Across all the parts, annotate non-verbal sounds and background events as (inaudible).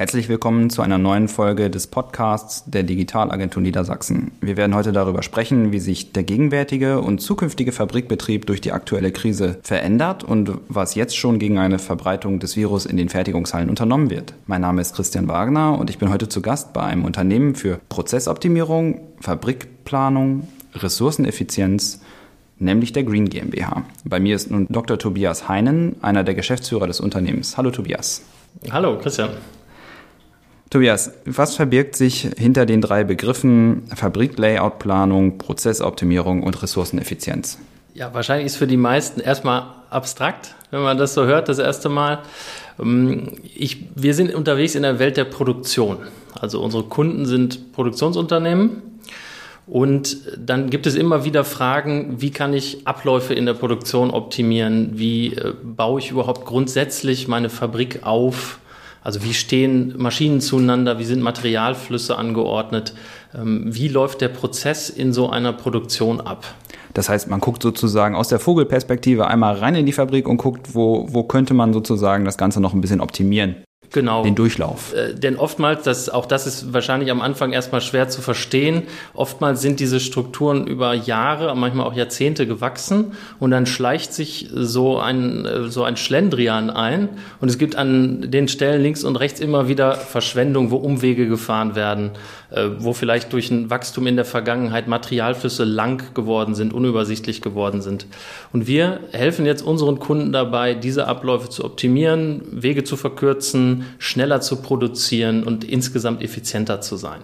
Herzlich willkommen zu einer neuen Folge des Podcasts der Digitalagentur Niedersachsen. Wir werden heute darüber sprechen, wie sich der gegenwärtige und zukünftige Fabrikbetrieb durch die aktuelle Krise verändert und was jetzt schon gegen eine Verbreitung des Virus in den Fertigungshallen unternommen wird. Mein Name ist Christian Wagner und ich bin heute zu Gast bei einem Unternehmen für Prozessoptimierung, Fabrikplanung, Ressourceneffizienz, nämlich der Green GmbH. Bei mir ist nun Dr. Tobias Heinen, einer der Geschäftsführer des Unternehmens. Hallo Tobias. Hallo Christian. Tobias, was verbirgt sich hinter den drei Begriffen Fabrik-Layout-Planung, Prozessoptimierung und Ressourceneffizienz? Ja, wahrscheinlich ist für die meisten erstmal abstrakt, wenn man das so hört, das erste Mal. Ähm, ich, wir sind unterwegs in der Welt der Produktion. Also unsere Kunden sind Produktionsunternehmen. Und dann gibt es immer wieder Fragen, wie kann ich Abläufe in der Produktion optimieren? Wie äh, baue ich überhaupt grundsätzlich meine Fabrik auf? Also wie stehen Maschinen zueinander, wie sind Materialflüsse angeordnet, ähm, wie läuft der Prozess in so einer Produktion ab? Das heißt, man guckt sozusagen aus der Vogelperspektive einmal rein in die Fabrik und guckt, wo, wo könnte man sozusagen das Ganze noch ein bisschen optimieren genau. den Durchlauf. Äh, denn oftmals, das, auch das ist wahrscheinlich am Anfang erstmal schwer zu verstehen, oftmals sind diese Strukturen über Jahre, manchmal auch Jahrzehnte gewachsen und dann schleicht sich so ein, äh, so ein Schlendrian ein und es gibt an den Stellen links und rechts immer wieder Verschwendung, wo Umwege gefahren werden, wo vielleicht durch ein Wachstum in der Vergangenheit Materialflüsse lang geworden sind, unübersichtlich geworden sind. Und wir helfen jetzt unseren Kunden dabei, diese Abläufe zu optimieren, Wege zu verkürzen, schneller zu produzieren und insgesamt effizienter zu sein.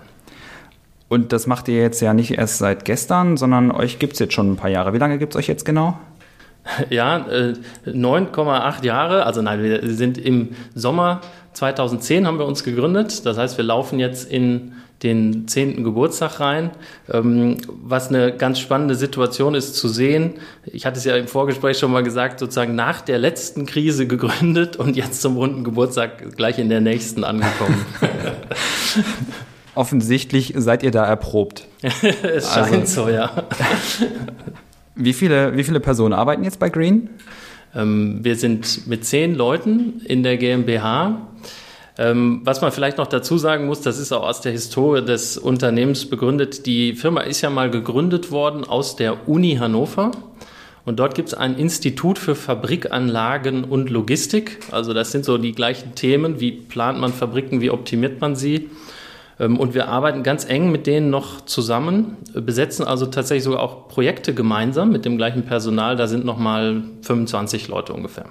Und das macht ihr jetzt ja nicht erst seit gestern, sondern euch gibt es jetzt schon ein paar Jahre. Wie lange gibt es euch jetzt genau? (laughs) Ja, 9,8 äh, Jahre. Also nein, wir sind im Sommer 2010 haben wir uns gegründet. Das heißt, wir laufen jetzt in den zehnten Geburtstag rein. Ähm, was eine ganz spannende Situation ist zu sehen. Ich hatte es ja im Vorgespräch schon mal gesagt, sozusagen nach der letzten Krise gegründet und jetzt zum runden Geburtstag gleich in der nächsten angekommen. (laughs) Offensichtlich seid ihr da erprobt. (laughs) es scheint also, so, ja. wie, viele, wie viele Personen arbeiten jetzt bei Green? Ähm, wir sind mit zehn Leuten in der GmbH. Ähm, was man vielleicht noch dazu sagen muss, das ist auch aus der Historie des Unternehmens begründet. Die Firma ist ja mal gegründet worden aus der Uni Hannover. Und dort gibt es ein Institut für Fabrikanlagen und Logistik. Also das sind so die gleichen Themen. Wie plant man Fabriken, wie optimiert man sie? Ähm, und wir arbeiten ganz eng mit denen noch zusammen, besetzen also tatsächlich sogar auch Projekte gemeinsam mit dem gleichen Personal. Da sind nochmal 25 Leute ungefähr.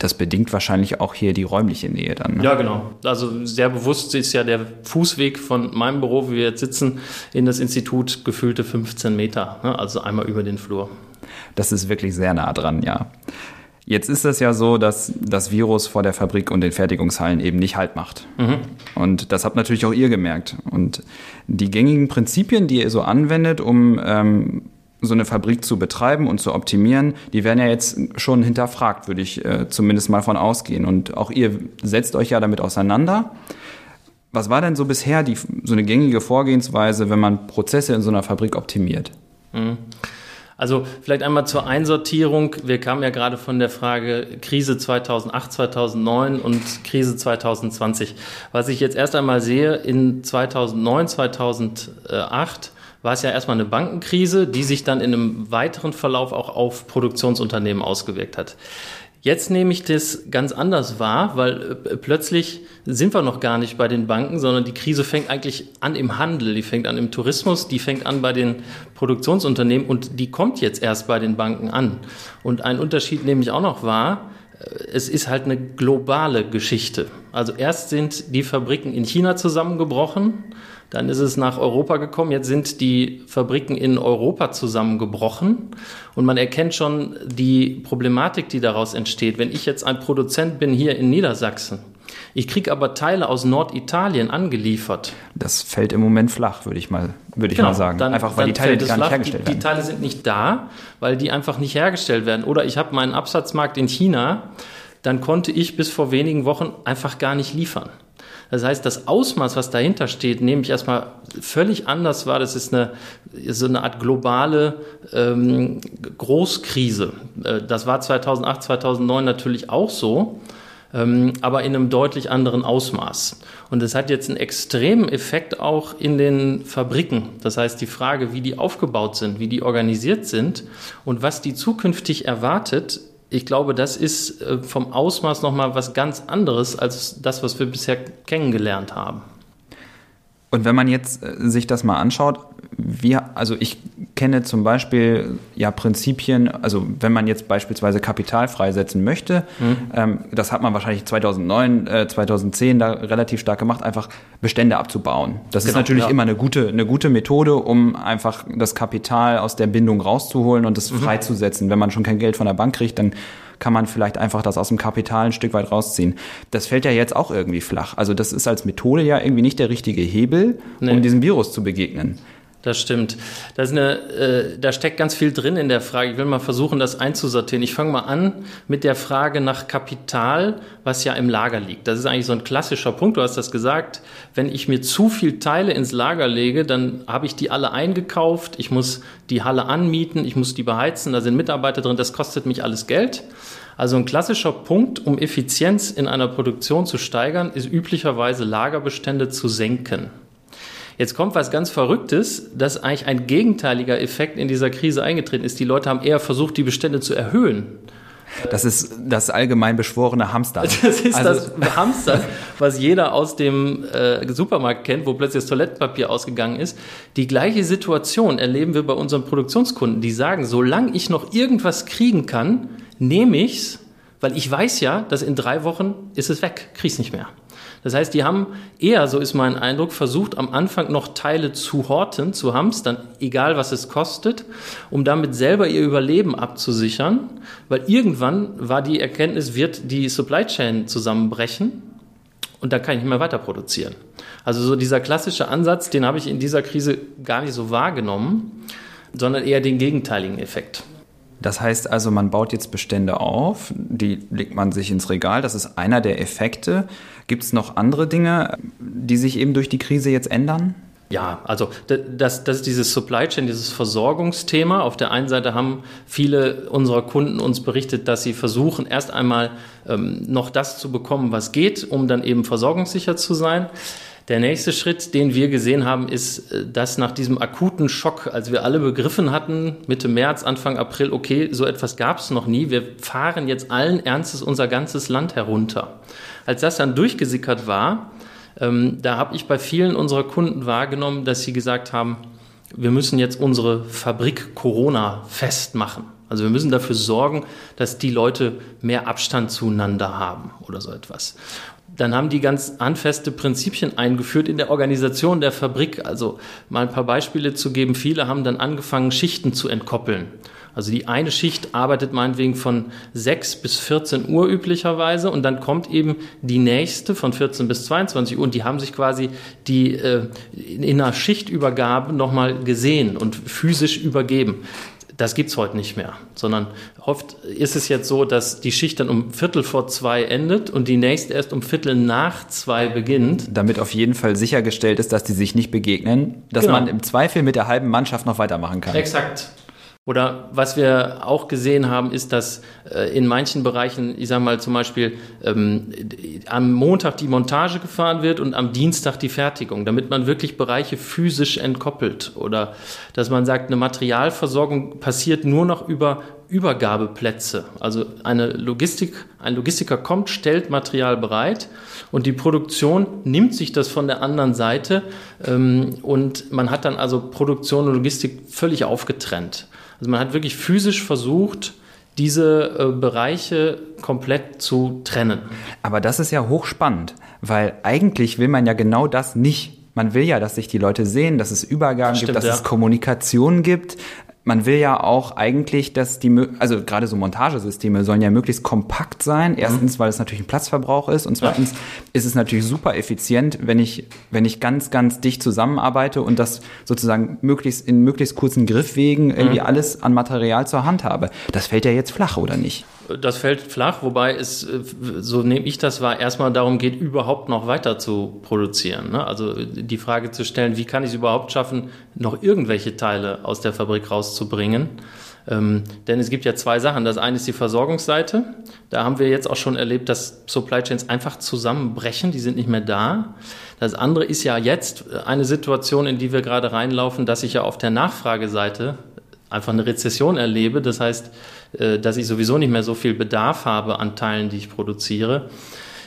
Das bedingt wahrscheinlich auch hier die räumliche Nähe dann. Ne? Ja, genau. Also sehr bewusst ist ja der Fußweg von meinem Büro, wo wir jetzt sitzen, in das Institut gefühlte 15 Meter. Ne? Also einmal über den Flur. Das ist wirklich sehr nah dran, ja. Jetzt ist es ja so, dass das Virus vor der Fabrik und den Fertigungshallen eben nicht Halt macht. Mhm. Und das habt natürlich auch ihr gemerkt. Und die gängigen Prinzipien, die ihr so anwendet, um ähm, so eine Fabrik zu betreiben und zu optimieren, die werden ja jetzt schon hinterfragt, würde ich äh, zumindest mal von ausgehen. Und auch ihr setzt euch ja damit auseinander. Was war denn so bisher die, so eine gängige Vorgehensweise, wenn man Prozesse in so einer Fabrik optimiert? Mhm. Also vielleicht einmal zur Einsortierung. Wir kamen ja gerade von der Frage Krise 2008, 2009 und Krise 2020. Was ich jetzt erst einmal sehe, in 2009, 2008 war es ja erstmal eine Bankenkrise, die sich dann in einem weiteren Verlauf auch auf Produktionsunternehmen ausgewirkt hat. Jetzt nehme ich das ganz anders wahr, weil äh, plötzlich sind wir noch gar nicht bei den Banken, sondern die Krise fängt eigentlich an im Handel, die fängt an im Tourismus, die fängt an bei den Produktionsunternehmen und die kommt jetzt erst bei den Banken an. Und ein Unterschied nehme ich auch noch wahr, äh, es ist halt eine globale Geschichte. Also erst sind die Fabriken in China zusammengebrochen, dann ist es nach Europa gekommen. Jetzt sind die Fabriken in Europa zusammengebrochen. Und man erkennt schon die Problematik, die daraus entsteht. Wenn ich jetzt ein Produzent bin hier in Niedersachsen, ich kriege aber Teile aus Norditalien angeliefert. Das fällt im Moment flach, würde ich mal, würde ich genau, mal sagen. Dann, einfach weil die Teile gar nicht hergestellt die, werden. Die Teile sind nicht da, weil die einfach nicht hergestellt werden. Oder ich habe meinen Absatzmarkt in China, dann konnte ich bis vor wenigen Wochen einfach gar nicht liefern. Das heißt, das Ausmaß, was dahinter steht, nehme ich erstmal völlig anders wahr. Das ist eine, so eine Art globale ähm, Großkrise. Äh, das war 2008, 2009 natürlich auch so. ähm, aber in einem deutlich anderen Ausmaß. Und es hat jetzt einen extremen Effekt auch in den Fabriken. Das heißt, die Frage, wie die aufgebaut sind, wie die organisiert sind und was die zukünftig erwartet, ich glaube, das ist äh, vom Ausmaß nochmal was ganz anderes als das, was wir bisher kennengelernt haben. Und wenn man jetzt äh, sich das mal anschaut, wir, also ich kenne zum Beispiel ja Prinzipien, also wenn man jetzt beispielsweise Kapital freisetzen möchte, mhm. ähm, das hat man wahrscheinlich 2009, äh, 2010 da relativ stark gemacht, einfach Bestände abzubauen. Das genau, ist natürlich ja. immer eine gute, eine gute Methode, um einfach das Kapital aus der Bindung rauszuholen und das mhm. freizusetzen. Wenn man schon kein Geld von der Bank kriegt, dann kann man vielleicht einfach das aus dem Kapital ein Stück weit rausziehen. Das fällt ja jetzt auch irgendwie flach. Also das ist als Methode ja irgendwie nicht der richtige Hebel, nee. um diesem Virus zu begegnen. Das stimmt. Da, ist eine, äh, da steckt ganz viel drin in der Frage. Ich will mal versuchen, das einzusortieren. Ich fange mal an mit der Frage nach Kapital, was ja im Lager liegt. Das ist eigentlich so ein klassischer Punkt. Du hast das gesagt. Wenn ich mir zu viel Teile ins Lager lege, dann habe ich die alle eingekauft. Ich muss die Halle anmieten. Ich muss die beheizen. Da sind Mitarbeiter drin. Das kostet mich alles Geld. Also ein klassischer Punkt, um Effizienz in einer Produktion zu steigern, ist üblicherweise Lagerbestände zu senken. Jetzt kommt was ganz Verrücktes, dass eigentlich ein gegenteiliger Effekt in dieser Krise eingetreten ist. Die Leute haben eher versucht, die Bestände zu erhöhen. Das ist das allgemein beschworene Hamster. (laughs) Das ist also das Hamster, was jeder aus dem äh, Supermarkt kennt, wo plötzlich das Toilettenpapier ausgegangen ist. Die gleiche Situation erleben wir bei unseren Produktionskunden. Die sagen, solange ich noch irgendwas kriegen kann, nehme ich's, weil ich weiß ja, dass in drei Wochen ist es weg, krieg's nicht mehr. Das heißt, die haben eher, so ist mein Eindruck, versucht am Anfang noch Teile zu horten, zu hamstern, egal was es kostet, um damit selber ihr Überleben abzusichern, weil irgendwann war die Erkenntnis, wird die Supply Chain zusammenbrechen und da kann ich nicht mehr weiter produzieren. Also so dieser klassische Ansatz, den habe ich in dieser Krise gar nicht so wahrgenommen, sondern eher den gegenteiligen Effekt. Das heißt also, man baut jetzt Bestände auf, die legt man sich ins Regal. Das ist einer der Effekte. Gibt es noch andere Dinge, die sich eben durch die Krise jetzt ändern? Ja, also das, das ist dieses Supply Chain, dieses Versorgungsthema. Auf der einen Seite haben viele unserer Kunden uns berichtet, dass sie versuchen, erst einmal ähm, noch das zu bekommen, was geht, um dann eben versorgungssicher zu sein. Der nächste Schritt, den wir gesehen haben, ist, äh, dass nach diesem akuten Schock, als wir alle begriffen hatten, Mitte März, Anfang April, okay, so etwas gab es noch nie, wir fahren jetzt allen Ernstes unser ganzes Land herunter. Als das dann durchgesickert war, ähm, da habe ich bei vielen unserer Kunden wahrgenommen, dass sie gesagt haben, wir müssen jetzt unsere Fabrik Corona festmachen. Also wir müssen dafür sorgen, dass die Leute mehr Abstand zueinander haben oder so etwas dann haben die ganz handfeste Prinzipien eingeführt in der Organisation der Fabrik. Also mal ein paar Beispiele zu geben. Viele haben dann angefangen, Schichten zu entkoppeln. Also die eine Schicht arbeitet meinetwegen von 6 bis 14 Uhr üblicherweise und dann kommt eben die nächste von 14 bis 22 Uhr und die haben sich quasi die äh, in einer Schichtübergabe nochmal gesehen und physisch übergeben. Das gibt's heute nicht mehr, sondern oft ist es jetzt so, dass die Schicht dann um Viertel vor zwei endet und die nächste erst um Viertel nach zwei beginnt. Damit auf jeden Fall sichergestellt ist, dass die sich nicht begegnen, dass genau. man im Zweifel mit der halben Mannschaft noch weitermachen kann. Exakt. Oder was wir auch gesehen haben, ist, dass äh, in manchen Bereichen, ich sage mal zum Beispiel, ähm, am Montag die Montage gefahren wird und am Dienstag die Fertigung, damit man wirklich Bereiche physisch entkoppelt. Oder dass man sagt, eine Materialversorgung passiert nur noch über Übergabeplätze. Also eine Logistik, ein Logistiker kommt, stellt Material bereit und die Produktion nimmt sich das von der anderen Seite ähm, und man hat dann also Produktion und Logistik völlig aufgetrennt. Also man hat wirklich physisch versucht, diese äh, Bereiche komplett zu trennen. Aber das ist ja hochspannend, weil eigentlich will man ja genau das nicht. Man will ja, dass sich die Leute sehen, dass es Übergaben Stimmt, gibt, dass ja. es Kommunikation gibt man will ja auch eigentlich, dass die, also gerade so Montagesysteme sollen ja möglichst kompakt sein. Mhm. Erstens, weil es natürlich ein Platzverbrauch ist und zweitens ist es natürlich super effizient, wenn ich, wenn ich ganz, ganz dicht zusammenarbeite und das sozusagen möglichst in möglichst kurzen Griffwegen irgendwie mhm. alles an Material zur Hand habe. Das fällt ja jetzt flach, oder nicht? Das fällt flach, wobei es, äh, so nehme ich das wahr, erstmal darum geht, überhaupt noch weiter zu produzieren. Ne? Also die Frage zu stellen, wie kann ich es überhaupt schaffen, noch irgendwelche Teile aus der Fabrik rauszubringen? Ähm, denn es gibt ja zwei Sachen. Das eine ist die Versorgungsseite. Da haben wir jetzt auch schon erlebt, dass Supply Chains einfach zusammenbrechen. Die sind nicht mehr da. Das andere ist ja jetzt eine Situation, in die wir gerade reinlaufen, dass ich ja auf der Nachfrageseite einfach eine Rezession erlebe. Das heißt, dass ich sowieso nicht mehr so viel Bedarf habe an Teilen, die ich produziere.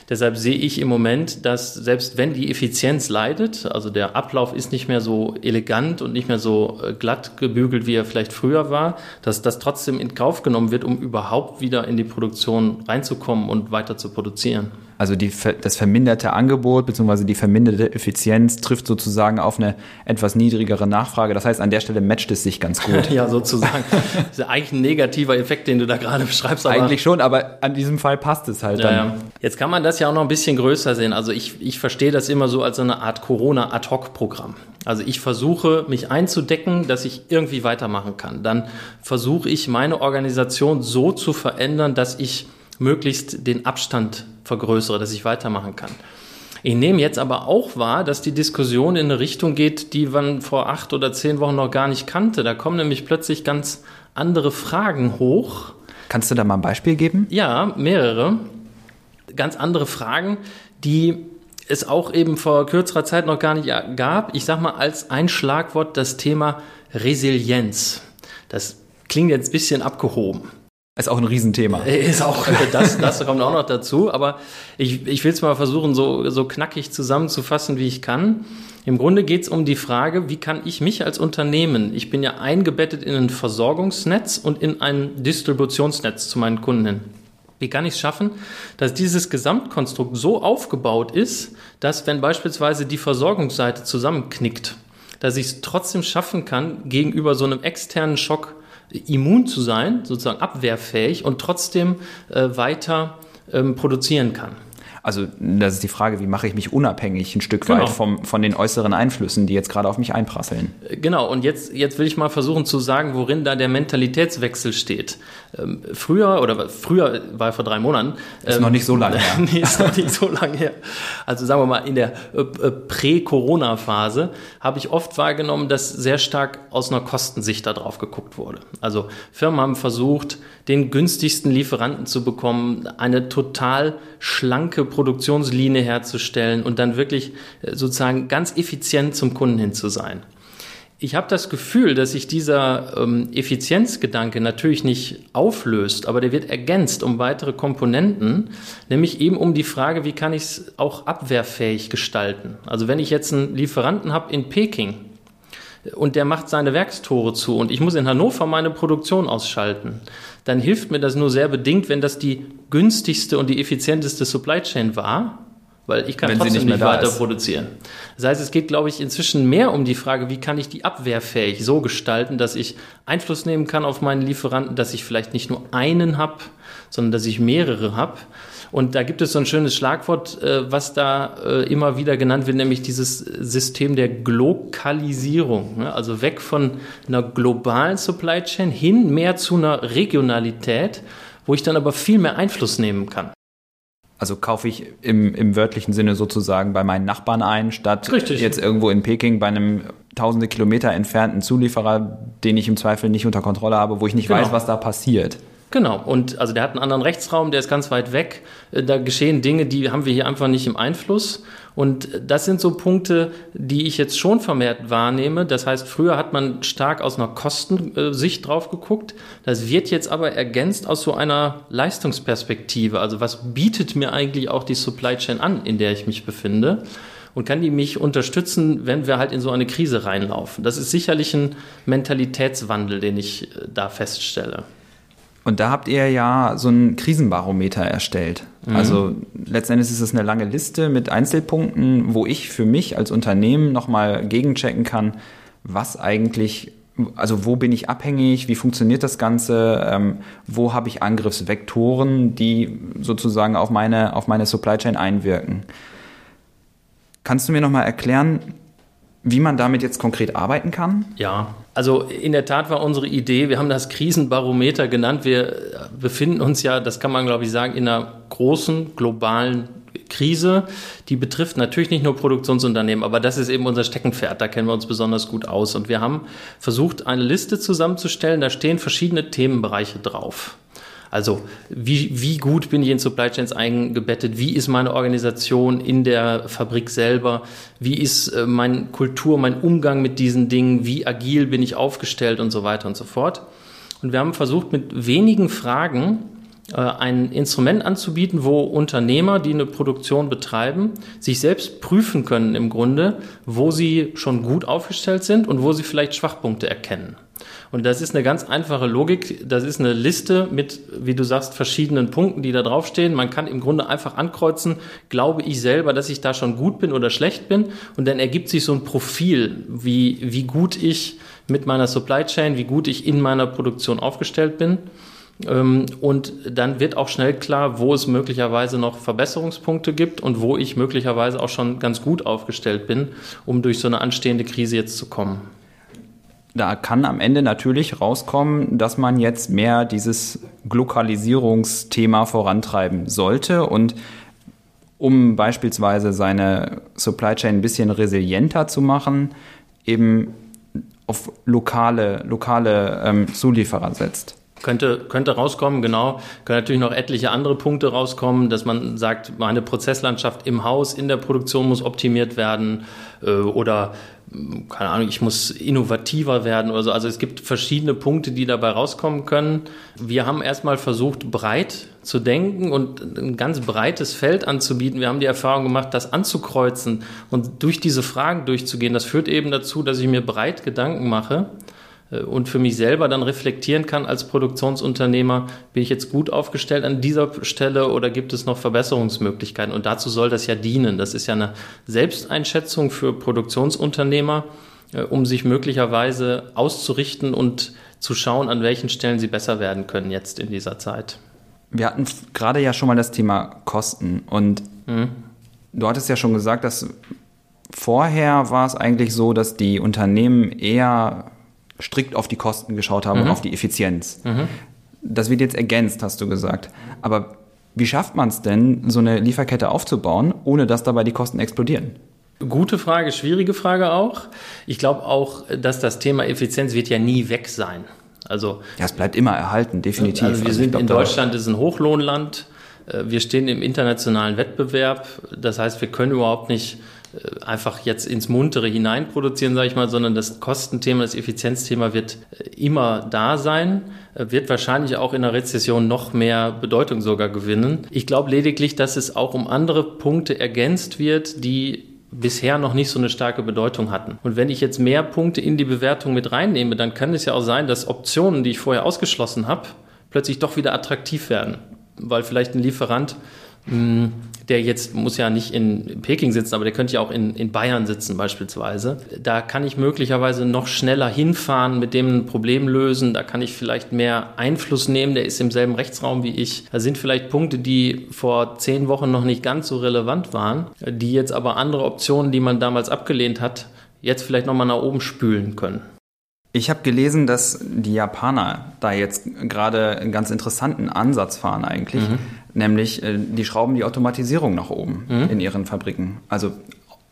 Deshalb sehe ich im Moment, dass selbst wenn die Effizienz leidet, also der Ablauf ist nicht mehr so elegant und nicht mehr so äh, glatt gebügelt, wie er vielleicht früher war, dass das trotzdem in Kauf genommen wird, um überhaupt wieder in die Produktion reinzukommen und weiter zu produzieren. Also die, das verminderte Angebot bzw. die verminderte Effizienz trifft sozusagen auf eine etwas niedrigere Nachfrage. Das heißt, an der Stelle matcht es sich ganz gut. (laughs) ja, sozusagen. Das ist ja eigentlich ein negativer Effekt, den du da gerade beschreibst. eigentlich schon, aber an diesem Fall passt es halt ja, dann. Ja. Jetzt kann man das ja auch noch ein bisschen größer sehen. Also ich, ich verstehe das immer so als eine Art Corona-Ad-Hoc-Programm. Also ich versuche, mich einzudecken, dass ich irgendwie weitermachen kann. Dann versuche ich, meine Organisation so zu verändern, dass ich möglichst den Abstand vergrößere, dass ich weitermachen kann. Ich nehme jetzt aber auch wahr, dass die Diskussion in eine Richtung geht, die man vor acht oder zehn Wochen noch gar nicht kannte. Da kommen nämlich plötzlich ganz andere Fragen hoch. Kannst du da mal ein Beispiel geben? Ja, mehrere. Ganz andere Fragen, die es auch eben vor kürzerer Zeit noch gar nicht gab. Ich sage mal als ein Schlagwort das Thema Resilienz. Das klingt jetzt ein bisschen abgehoben. Ist auch ein Riesenthema. Ist auch, (laughs) das, das kommt auch noch dazu. Aber ich, ich will es mal versuchen, so, so knackig zusammenzufassen, wie ich kann. Im Grunde geht es um die Frage, wie kann ich mich als Unternehmen, ich bin ja eingebettet in ein Versorgungsnetz und in ein Distributionsnetz zu meinen Kunden hin. Wie kann ich es schaffen, dass dieses Gesamtkonstrukt so aufgebaut ist, dass wenn beispielsweise die Versorgungsseite zusammenknickt, dass ich es trotzdem schaffen kann, gegenüber so einem externen Schock immun zu sein, sozusagen abwehrfähig und trotzdem äh, weiter ähm, produzieren kann. Also das ist die Frage, wie mache ich mich unabhängig ein Stück genau. weit vom, von den äußeren Einflüssen, die jetzt gerade auf mich einprasseln. Äh, genau, und jetzt, jetzt will ich mal versuchen zu sagen, worin da der Mentalitätswechsel steht. Ähm, früher, oder früher war vor drei Monaten. Ist ähm, noch nicht so lange (laughs) her. nee, ist noch nicht so lange her. Also sagen wir mal, in der äh, äh, Prä-Corona-Phase habe ich oft wahrgenommen, dass sehr stark aus einer Kostensicht da drauf geguckt wurde. Also Firmen haben versucht, den günstigsten Lieferanten zu bekommen, eine total schlanke Produktionslinie herzustellen und dann wirklich äh, sozusagen ganz effizient zum Kunden hin zu sein. Ich habe das Gefühl, dass sich dieser ähm, Effizienzgedanke natürlich nicht auflöst, aber der wird ergänzt um weitere Komponenten, nämlich eben um die Frage, wie kann ich es auch abwehrfähig gestalten. Also wenn ich jetzt einen Lieferanten habe in Peking und der macht seine Werkstore zu und ich muss in Hannover meine Produktion ausschalten, dann hilft mir das nur sehr bedingt, wenn das die günstigste und die effizienteste Supply Chain war, weil ich kann wenn trotzdem nicht, nicht weiter ist. produzieren. Das heißt, es geht, glaube ich, inzwischen mehr um die Frage, wie kann ich die abwehrfähig so gestalten, dass ich Einfluss nehmen kann auf meinen Lieferanten, dass ich vielleicht nicht nur einen habe, sondern dass ich mehrere habe. Und da gibt es so ein schönes Schlagwort, äh, was da äh, immer wieder genannt wird, nämlich dieses System der Glokalisierung. Ne? Also weg von einer globalen Supply Chain hin mehr zu einer Regionalität, wo ich dann aber viel mehr Einfluss nehmen kann. Also kaufe ich im, im wörtlichen Sinne sozusagen bei meinen Nachbarn ein, statt Richtig. jetzt irgendwo in Peking bei einem tausende Kilometer entfernten Zulieferer, den ich im Zweifel nicht unter Kontrolle habe, wo ich nicht genau. weiß, was da passiert. Genau, und also der hat einen anderen Rechtsraum, der ist ganz weit weg. Äh, da geschehen Dinge, die haben wir hier einfach nicht im Einfluss. Und das sind so Punkte, die ich jetzt schon vermehrt wahrnehme. Das heißt, früher hat man stark aus einer Kostensicht drauf geguckt. Das wird jetzt aber ergänzt aus so einer Leistungsperspektive. Also was bietet mir eigentlich auch die Supply Chain an, in der ich mich befinde? und kann die mich unterstützen, wenn wir halt in so eine Krise reinlaufen. Das ist sicherlich ein Mentalitätswandel, den ich äh, da feststelle. Und da habt ihr ja so ein Krisenbarometer erstellt. Mhm. Also letztendlich ist es eine lange Liste mit Einzelpunkten, wo ich für mich als Unternehmen nochmal gegenchecken kann, was eigentlich, also wo bin ich abhängig, wie funktioniert das Ganze, ähm, wo habe ich Angriffsvektoren, die sozusagen auf meine, auf meine Supply Chain einwirken. Kannst du mir nochmal erklären, wie man damit jetzt konkret arbeiten kann? Ja, also in der Tat war unsere Idee, wir haben das Krisenbarometer genannt. Wir befinden uns ja, das kann man glaube ich sagen, in einer großen globalen Krise, die betrifft natürlich nicht nur Produktionsunternehmen, aber das ist eben unser Steckenpferd, da kennen wir uns besonders gut aus. Und wir haben versucht, eine Liste zusammenzustellen, da stehen verschiedene Themenbereiche drauf. Also wie, wie gut bin ich in Supply Chains eingebettet? Wie ist meine Organisation in der Fabrik selber? Wie ist äh, meine Kultur, mein Umgang mit diesen Dingen? Wie agil bin ich aufgestellt und so weiter und so fort? Und wir haben versucht, mit wenigen Fragen äh, ein Instrument anzubieten, wo Unternehmer, die eine Produktion betreiben, sich selbst prüfen können im Grunde, wo sie schon gut aufgestellt sind und wo sie vielleicht Schwachpunkte erkennen. Und das ist eine ganz einfache Logik. Das ist eine Liste mit, wie du sagst, verschiedenen Punkten, die da draufstehen. Man kann im Grunde einfach ankreuzen, glaube ich selber, dass ich da schon gut bin oder schlecht bin. Und dann ergibt sich so ein Profil, wie, wie gut ich mit meiner Supply Chain, wie gut ich in meiner Produktion aufgestellt bin. Ähm, und dann wird auch schnell klar, wo es möglicherweise noch Verbesserungspunkte gibt und wo ich möglicherweise auch schon ganz gut aufgestellt bin, um durch so eine anstehende Krise jetzt zu kommen da kann am Ende natürlich rauskommen, dass man jetzt mehr dieses Glokalisierungsthema vorantreiben sollte und um beispielsweise seine Supply Chain ein bisschen resilienter zu machen, eben auf lokale, lokale ähm, Zulieferer setzt. Könnte, könnte rauskommen, genau. Können natürlich noch etliche andere Punkte rauskommen, dass man sagt, meine Prozesslandschaft im Haus, in der Produktion muss optimiert werden äh, oder keine Ahnung, ich muss innovativer werden oder so. Also es gibt verschiedene Punkte, die dabei rauskommen können. Wir haben erstmal versucht, breit zu denken und ein ganz breites Feld anzubieten. Wir haben die Erfahrung gemacht, das anzukreuzen und durch diese Fragen durchzugehen. Das führt eben dazu, dass ich mir breit Gedanken mache und für mich selber dann reflektieren kann als Produktionsunternehmer, bin ich jetzt gut aufgestellt an dieser Stelle oder gibt es noch Verbesserungsmöglichkeiten? Und dazu soll das ja dienen. Das ist ja eine Selbsteinschätzung für Produktionsunternehmer, äh, um sich möglicherweise auszurichten und zu schauen, an welchen Stellen sie besser werden können jetzt in dieser Zeit. Wir hatten gerade ja schon mal das Thema Kosten und mhm. du hattest ja schon gesagt, dass vorher war es eigentlich so, dass die Unternehmen eher strikt auf die Kosten geschaut haben mhm. und auf die Effizienz. Mhm. Das wird jetzt ergänzt, hast du gesagt. Aber wie schafft man es denn, so eine Lieferkette aufzubauen, ohne dass dabei die Kosten explodieren? Gute Frage, schwierige Frage auch. Ich glaube auch, dass das Thema Effizienz wird ja nie weg sein. Also ja, es bleibt immer erhalten, definitiv. Also wir also sind glaub, in Deutschland ist ein Hochlohnland. Äh, wir stehen im internationalen Wettbewerb. Das heißt, wir können überhaupt nicht einfach jetzt ins Muntere hinein produzieren, sage ich mal, sondern das Kostenthema, das Effizienzthema wird äh, immer da sein, äh, wird wahrscheinlich auch in der Rezession noch mehr Bedeutung sogar gewinnen. Ich glaube lediglich, dass es auch um andere Punkte ergänzt wird, die bisher noch nicht so eine starke Bedeutung hatten. Und wenn ich jetzt mehr Punkte in die Bewertung mit reinnehme, dann kann es ja auch sein, dass Optionen, die ich vorher ausgeschlossen habe, plötzlich doch wieder attraktiv werden, weil vielleicht ein Lieferant hm, der jetzt muss ja nicht in Peking sitzen, aber der könnte ja auch in, in Bayern sitzen beispielsweise. Da kann ich möglicherweise noch schneller hinfahren, mit dem ein Problem lösen. Da kann ich vielleicht mehr Einfluss nehmen. Der ist im selben Rechtsraum wie ich. Da sind vielleicht Punkte, die vor zehn Wochen noch nicht ganz so relevant waren, die jetzt aber andere Optionen, die man damals abgelehnt hat, jetzt vielleicht nochmal nach oben spülen können. Ich habe gelesen, dass die Japaner da jetzt gerade einen ganz interessanten Ansatz fahren eigentlich, mhm. Nämlich äh, die schrauben die Automatisierung nach oben mhm. in ihren Fabriken. Also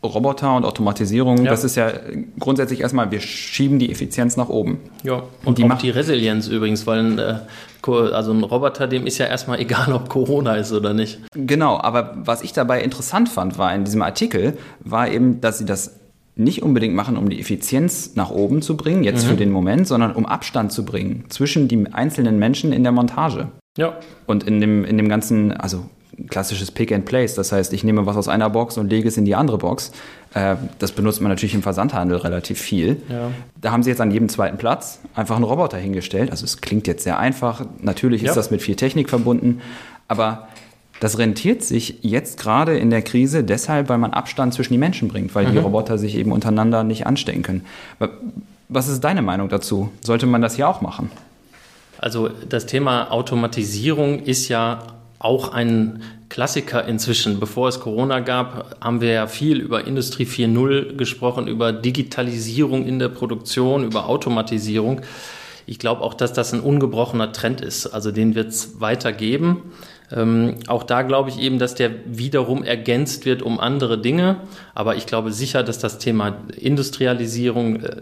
Roboter und Automatisierung, ja. das ist ja grundsätzlich erstmal, wir schieben die Effizienz nach oben. Ja, und, die auch die Resilienz übrigens, weil äh, also ein Roboter, dem ist ja erstmal (laughs) egal, ob Corona ist oder nicht. Genau, aber was ich dabei interessant fand, war in diesem Artikel, war eben, dass sie das nicht unbedingt machen, um die Effizienz nach oben zu bringen, jetzt mhm. für den Moment, sondern um Abstand zu bringen zwischen die einzelnen Menschen in der Montage. Ja. Und in dem, in dem ganzen, also klassisches Pick and Place. Das heißt, ich nehme was aus einer Box und lege es in die andere Box. Äh, das benutzt man natürlich im Versandhandel relativ viel. Ja. Da haben sie jetzt an jedem zweiten Platz einfach einen Roboter hingestellt. Also es klingt jetzt sehr einfach. Natürlich ist ja. das mit viel Technik verbunden. Aber das rentiert sich jetzt gerade in der Krise deshalb, weil man Abstand zwischen die Menschen bringt, weil mhm. die Roboter sich eben untereinander nicht anstecken können. Was ist deine Meinung dazu? Sollte man das hier auch machen? Also das Thema Automatisierung ist ja auch ein Klassiker inzwischen. Bevor es Corona gab, haben wir ja viel über Industrie 4.0 gesprochen, über Digitalisierung in der Produktion, über Automatisierung. Ich glaube auch, dass das ein ungebrochener Trend ist. Also den wird es weitergeben. Ähm, auch da glaube ich eben, dass der wiederum ergänzt wird um andere Dinge. Aber ich glaube sicher, dass das Thema Industrialisierung, äh,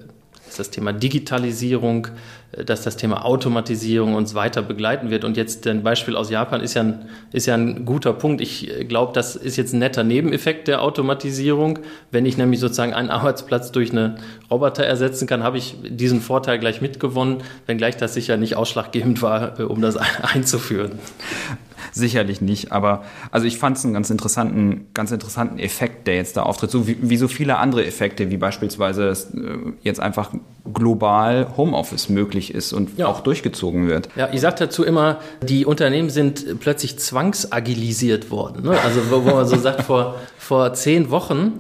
das Thema Digitalisierung, äh, dass das Thema Automatisierung uns weiter begleiten wird. Und jetzt ein Beispiel aus Japan ist ja ein, ist ja ein guter Punkt. Ich äh, glaube, das ist jetzt ein netter Nebeneffekt der Automatisierung. Wenn ich nämlich sozusagen einen (laughs) Arbeitsplatz durch eine Roboter ersetzen kann, habe ich diesen Vorteil gleich mitgewonnen, wenngleich das sicher nicht ausschlaggebend war, äh, um das (laughs) einzuführen. Sicherlich nicht, aber also ich fand es einen ganz interessanten, ganz interessanten Effekt, der jetzt da auftritt, so wie, wie so viele andere Effekte, wie beispielsweise es, äh, jetzt einfach global Homeoffice möglich ist und ja. auch durchgezogen wird. Ja, ich sage dazu immer, die Unternehmen sind plötzlich zwangsagilisiert worden. Ne? Also wo, wo man so sagt, vor, vor zehn Wochen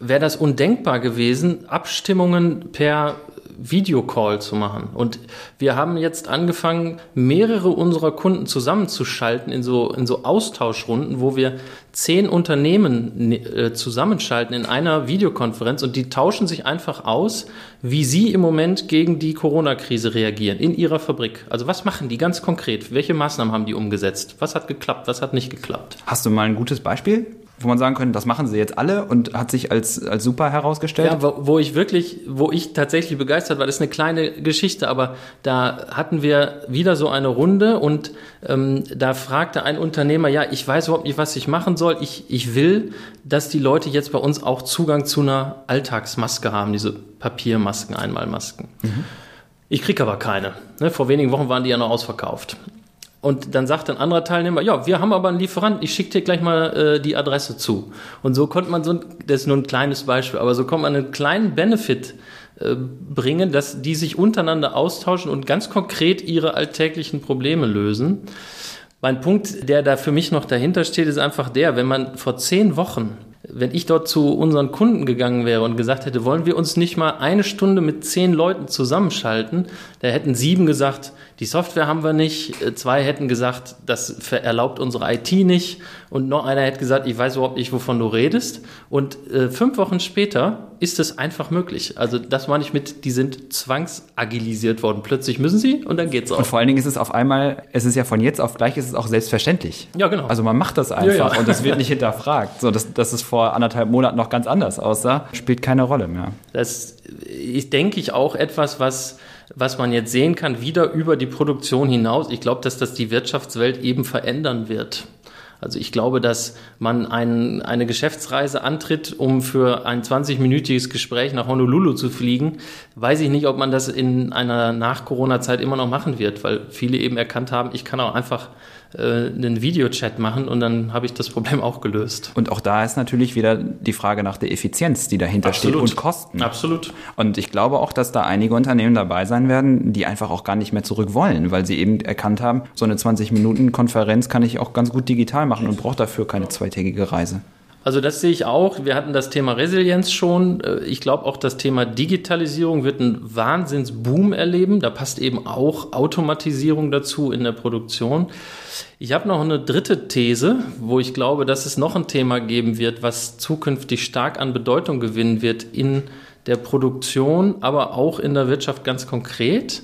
wäre das undenkbar gewesen, Abstimmungen per Videocall zu machen. Und wir haben jetzt angefangen, mehrere unserer Kunden zusammenzuschalten in so, in so Austauschrunden, wo wir zehn Unternehmen äh, zusammenschalten in einer Videokonferenz und die tauschen sich einfach aus, wie sie im Moment gegen die Corona-Krise reagieren in ihrer Fabrik. Also was machen die ganz konkret? Welche Maßnahmen haben die umgesetzt? Was hat geklappt? Was hat nicht geklappt? Hast du mal ein gutes Beispiel? Wo man sagen könnte, das machen sie jetzt alle und hat sich als, als super herausgestellt? Ja, wo, wo ich wirklich, wo ich tatsächlich begeistert war, das ist eine kleine Geschichte, aber da hatten wir wieder so eine Runde und ähm, da fragte ein Unternehmer, ja, ich weiß überhaupt nicht, was ich machen soll. Ich, ich will, dass die Leute jetzt bei uns auch Zugang zu einer Alltagsmaske haben, diese Papiermasken, Einmalmasken. Mhm. Ich kriege aber keine. Ne, vor wenigen Wochen waren die ja noch ausverkauft. Und dann sagt ein anderer Teilnehmer, ja, wir haben aber einen Lieferanten, ich schicke dir gleich mal äh, die Adresse zu. Und so konnte man so, ein, das ist nur ein kleines Beispiel, aber so kommt man einen kleinen Benefit äh, bringen, dass die sich untereinander austauschen und ganz konkret ihre alltäglichen Probleme lösen. Mein Punkt, der da für mich noch dahinter steht, ist einfach der, wenn man vor zehn Wochen wenn ich dort zu unseren Kunden gegangen wäre und gesagt hätte, wollen wir uns nicht mal eine Stunde mit zehn Leuten zusammenschalten, da hätten sieben gesagt, die Software haben wir nicht, äh, zwei hätten gesagt, das erlaubt unsere IT nicht und noch einer hätte gesagt, ich weiß überhaupt nicht, wovon du redest. Und äh, fünf Wochen später ist es einfach möglich. Also das meine ich mit, die sind zwangsagilisiert worden. Plötzlich müssen sie und dann geht's auch. Und vor allen Dingen ist es auf einmal, es ist ja von jetzt auf gleich, ist es auch selbstverständlich. Ja, genau. Also man macht das einfach ja, ja. und es wird nicht hinterfragt. So, dass, dass es vor anderthalb Monaten noch ganz anders aussah, spielt keine Rolle mehr. Das ist, denke ich, auch etwas, was was man jetzt sehen kann, wieder über die Produktion hinaus. Ich glaube, dass das die Wirtschaftswelt eben verändern wird. Also ich glaube, dass man ein, eine Geschäftsreise antritt, um für ein 20-minütiges Gespräch nach Honolulu zu fliegen. Weiß ich nicht, ob man das in einer Nach-Corona-Zeit immer noch machen wird, weil viele eben erkannt haben, ich kann auch einfach einen Videochat machen und dann habe ich das Problem auch gelöst. Und auch da ist natürlich wieder die Frage nach der Effizienz, die dahinter Absolut. steht und Kosten. Absolut. Und ich glaube auch, dass da einige Unternehmen dabei sein werden, die einfach auch gar nicht mehr zurück wollen, weil sie eben erkannt haben, so eine 20-Minuten-Konferenz kann ich auch ganz gut digital machen und brauche dafür keine zweitägige Reise. Also das sehe ich auch. Wir hatten das Thema Resilienz schon. Äh, ich glaube auch, das Thema Digitalisierung wird einen Wahnsinnsboom erleben. Da passt eben auch Automatisierung dazu in der Produktion. Ich habe noch eine dritte These, wo ich glaube, dass es noch ein Thema geben wird, was zukünftig stark an Bedeutung gewinnen wird in der Produktion, aber auch in der Wirtschaft ganz konkret.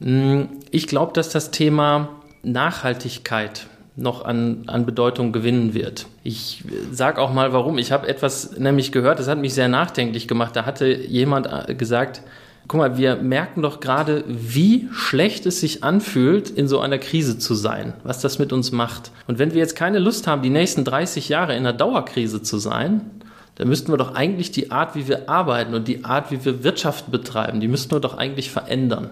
Hm, ich glaube, dass das Thema Nachhaltigkeit noch an, an Bedeutung gewinnen wird. Ich sage auch mal warum. Ich habe etwas nämlich gehört, das hat mich sehr nachdenklich gemacht. Da hatte jemand äh, gesagt, guck mal, wir merken doch gerade, wie schlecht es sich anfühlt, in so einer Krise zu sein, was das mit uns macht. Und wenn wir jetzt keine Lust haben, die nächsten 30 Jahre in einer Dauerkrise zu sein, dann müssten wir doch eigentlich die Art, wie wir arbeiten und die Art, wie wir Wirtschaft betreiben, die müssten wir doch eigentlich verändern.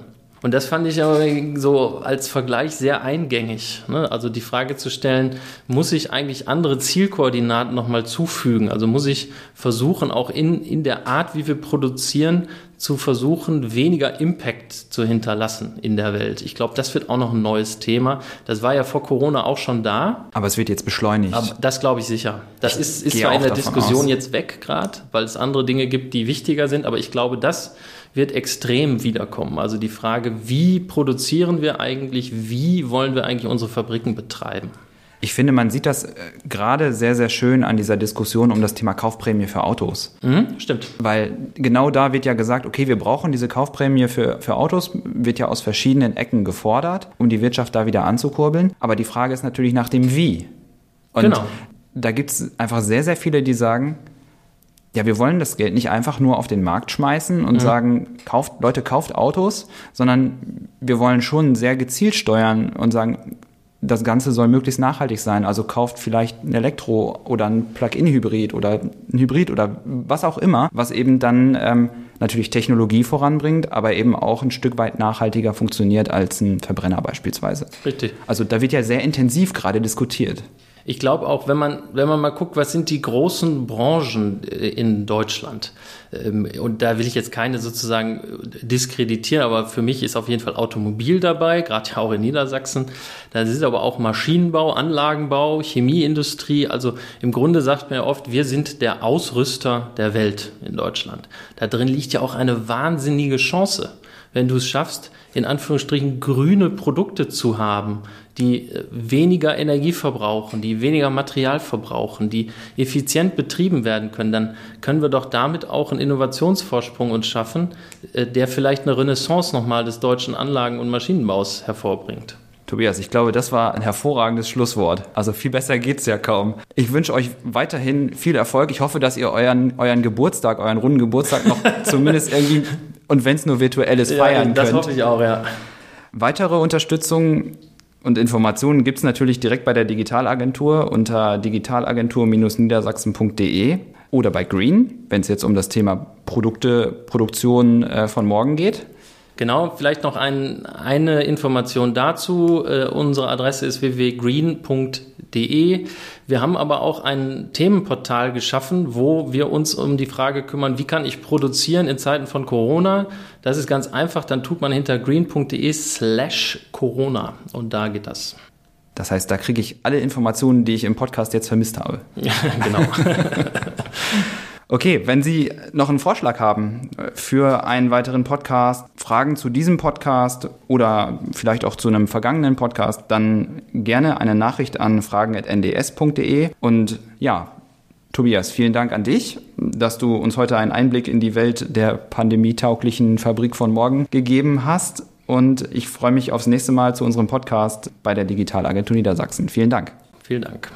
Und das fand ich aber so als Vergleich sehr eingängig. Ne? Also die Frage zu stellen, muss ich eigentlich andere Zielkoordinaten nochmal zufügen? Also muss ich versuchen, auch in, in der Art, wie wir produzieren, zu versuchen, weniger Impact zu hinterlassen in der Welt. Ich glaube, das wird auch noch ein neues Thema. Das war ja vor Corona auch schon da. Aber es wird jetzt beschleunigt. Aber das glaube ich sicher. Das ich ist, ist zwar in der Diskussion aus. jetzt weg gerade, weil es andere Dinge gibt, die wichtiger sind, aber ich glaube, das wird extrem wiederkommen. Also die Frage, wie produzieren wir eigentlich, wie wollen wir eigentlich unsere Fabriken betreiben? Ich finde, man sieht das äh, gerade sehr, sehr schön an dieser Diskussion um das Thema Kaufprämie für Autos. Mhm, stimmt. Weil genau da wird ja gesagt, okay, wir brauchen diese Kaufprämie für, für Autos, wird ja aus verschiedenen Ecken gefordert, um die Wirtschaft da wieder anzukurbeln. Aber die Frage ist natürlich nach dem Wie. Und genau. da gibt es einfach sehr, sehr viele, die sagen, ja, wir wollen das Geld nicht einfach nur auf den Markt schmeißen und mhm. sagen, kauft, Leute, kauft Autos, sondern wir wollen schon sehr gezielt steuern und sagen, das Ganze soll möglichst nachhaltig sein. Also kauft vielleicht ein Elektro oder ein Plug-in-Hybrid oder ein Hybrid oder was auch immer, was eben dann ähm, natürlich Technologie voranbringt, aber eben auch ein Stück weit nachhaltiger funktioniert als ein Verbrenner beispielsweise. Richtig. Also da wird ja sehr intensiv gerade diskutiert ich glaube auch, wenn man, wenn man mal guckt, was sind die großen Branchen äh, in Deutschland, ähm, und da will ich jetzt keine sozusagen diskreditieren, aber für mich ist auf jeden Fall Automobil dabei, gerade ja auch in Niedersachsen. Da ist aber auch Maschinenbau, Anlagenbau, Chemieindustrie. Also im Grunde sagt man ja oft, wir sind der Ausrüster der Welt in Deutschland. Da drin liegt ja auch eine wahnsinnige Chance wenn du es schaffst, in Anführungsstrichen grüne Produkte zu haben, die äh, weniger Energie verbrauchen, die weniger Material verbrauchen, die effizient betrieben werden können, dann können wir doch damit auch einen Innovationsvorsprung uns schaffen, äh, der vielleicht eine Renaissance nochmal des deutschen Anlagen- und Maschinenbaus hervorbringt. Tobias, ich glaube, das war ein hervorragendes Schlusswort. Also viel besser geht's ja kaum. Ich wünsche euch weiterhin viel Erfolg. Ich hoffe, dass ihr euren, euren Geburtstag, euren runden Geburtstag noch (laughs) zumindest irgendwie und wenn es nur virtuell ist, feiern das könnt. Das hoffe ich auch, ja. Weitere Unterstützung und Informationen gibt es natürlich direkt bei der Digitalagentur unter digitalagentur-niedersachsen.de oder bei Green, wenn es jetzt um das Thema Produkte, Produktion äh, von morgen geht. Genau, vielleicht noch ein, eine Information dazu. Äh, unsere Adresse ist www.green.de. Wir haben aber auch ein Themenportal geschaffen, wo wir uns um die Frage kümmern, wie kann ich produzieren in Zeiten von Corona. Das ist ganz einfach, dann tut man hinter green.de slash Corona und da geht das. Das heißt, da kriege ich alle Informationen, die ich im Podcast jetzt vermisst habe. (laughs) Ja, genau. (laughs) Okay, wenn Sie noch einen Vorschlag haben für einen weiteren Podcast, Fragen zu diesem Podcast oder vielleicht auch zu einem vergangenen Podcast, dann gerne eine Nachricht an fragen.nds.de. Und ja, Tobias, vielen Dank an dich, dass du uns heute einen Einblick in die Welt der pandemietauglichen Fabrik von morgen gegeben hast. Und ich freue mich aufs nächste Mal zu unserem Podcast bei der Digitalagentur Niedersachsen. Vielen Dank. Vielen Dank.